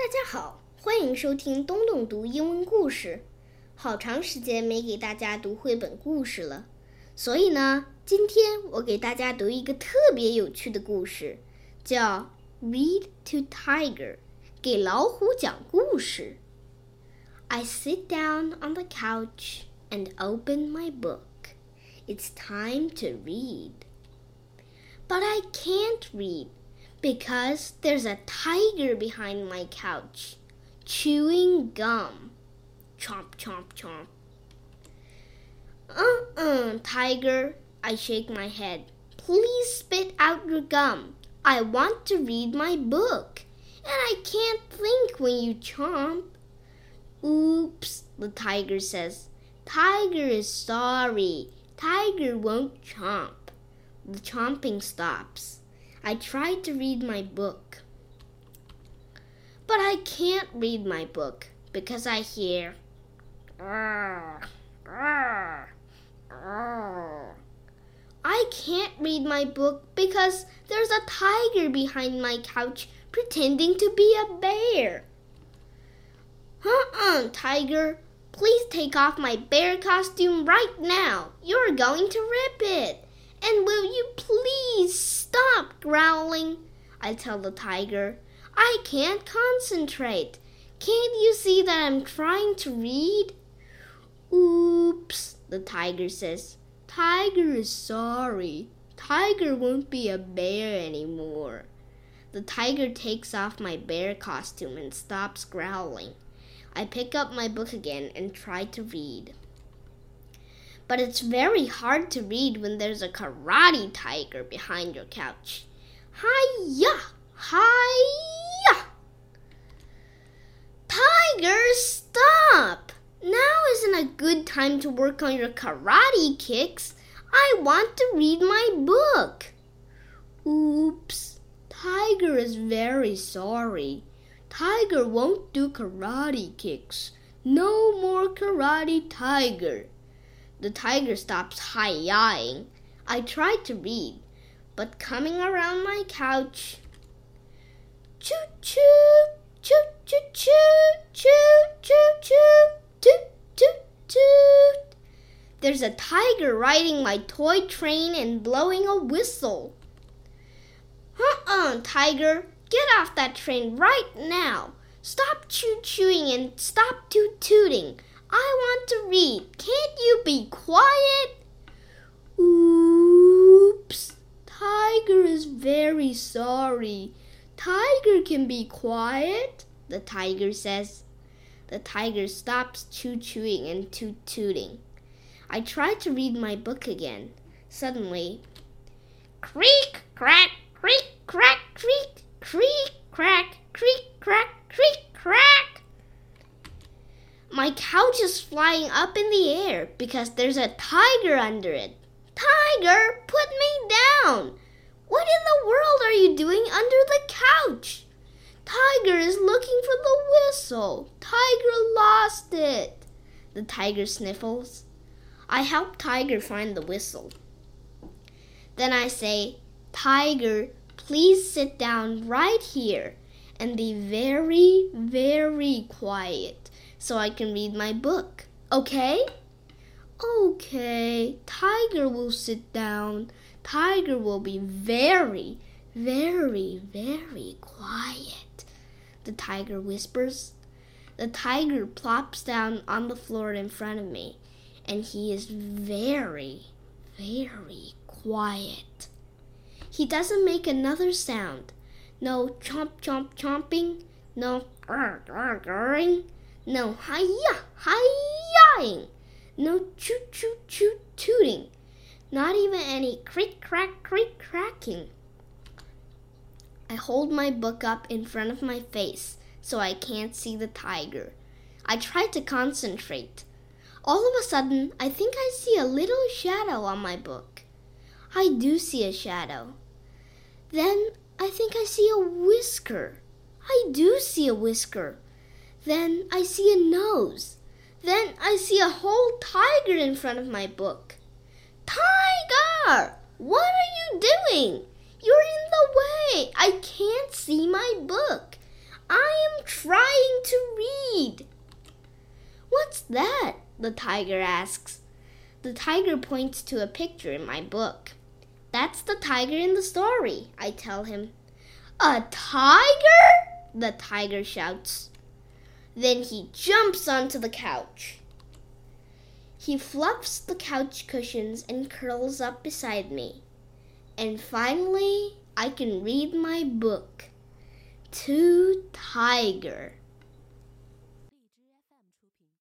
大家好，欢迎收听东东读英文故事。好长时间没给大家读绘本故事了，所以呢，今天我给大家读一个特别有趣的故事，叫《Read to Tiger》，给老虎讲故事。I sit down on the couch and open my book. It's time to read. But I can't read because there's a tiger behind my couch chewing gum. Chomp, chomp, chomp. Uh uh, tiger, I shake my head. Please spit out your gum. I want to read my book, and I can't think when you chomp. Oops, the tiger says. Tiger is sorry. Tiger won't chomp. The chomping stops. I tried to read my book. But I can't read my book because I hear. I can't read my book because there's a tiger behind my couch pretending to be a bear. Uh-uh, tiger. Please take off my bear costume right now. You're going to rip it. And will you please stop growling? I tell the tiger. I can't concentrate. Can't you see that I'm trying to read? Oops, the tiger says. Tiger is sorry. Tiger won't be a bear anymore. The tiger takes off my bear costume and stops growling. I pick up my book again and try to read. But it's very hard to read when there's a karate tiger behind your couch. Hiya! Hiya! Tiger, stop! Now isn't a good time to work on your karate kicks. I want to read my book. Oops. Tiger is very sorry. Tiger won't do karate kicks. No more karate tiger. The tiger stops hi-yahing. I try to read, but coming around my couch. Choo choo, choo choo choo, choo choo choo, toot toot toot. There's a tiger riding my toy train and blowing a whistle. Uh-uh, tiger. Get off that train right now. Stop choo chooing and stop toot tooting. I want to read. Can't you be quiet? Oops. Tiger is very sorry. Tiger can be quiet, the tiger says. The tiger stops choo chooing and toot tooting. I try to read my book again. Suddenly, creak, crack, creak, crack, creak, creak, crack, creak, crack, creak, crack. My couch is flying up in the air because there's a tiger under it. Tiger, put me down! What in the world are you doing under the couch? Tiger is looking for the whistle. Tiger lost it. The tiger sniffles. I help Tiger find the whistle. Then I say, Tiger, please sit down right here and be very, very quiet so I can read my book. Okay? Okay, Tiger will sit down. Tiger will be very, very, very quiet. The tiger whispers. The tiger plops down on the floor in front of me, and he is very, very quiet. He doesn't make another sound. No chomp chomp chomping, no grr grr grrring, no hiya hiyaing, no choo choo choo tooting, not even any creak crack creak cracking. I hold my book up in front of my face so I can't see the tiger. I try to concentrate. All of a sudden, I think I see a little shadow on my book. I do see a shadow. Then I think I see a whisker. I do see a whisker. Then I see a nose. Then I see a whole tiger in front of my book. Tiger! What are you doing? You're in the way. I can't see my book. I am trying to read. What's that? The tiger asks. The tiger points to a picture in my book. That's the tiger in the story, I tell him. A tiger? The tiger shouts. Then he jumps onto the couch. He fluffs the couch cushions and curls up beside me. And finally, I can read my book. To Tiger.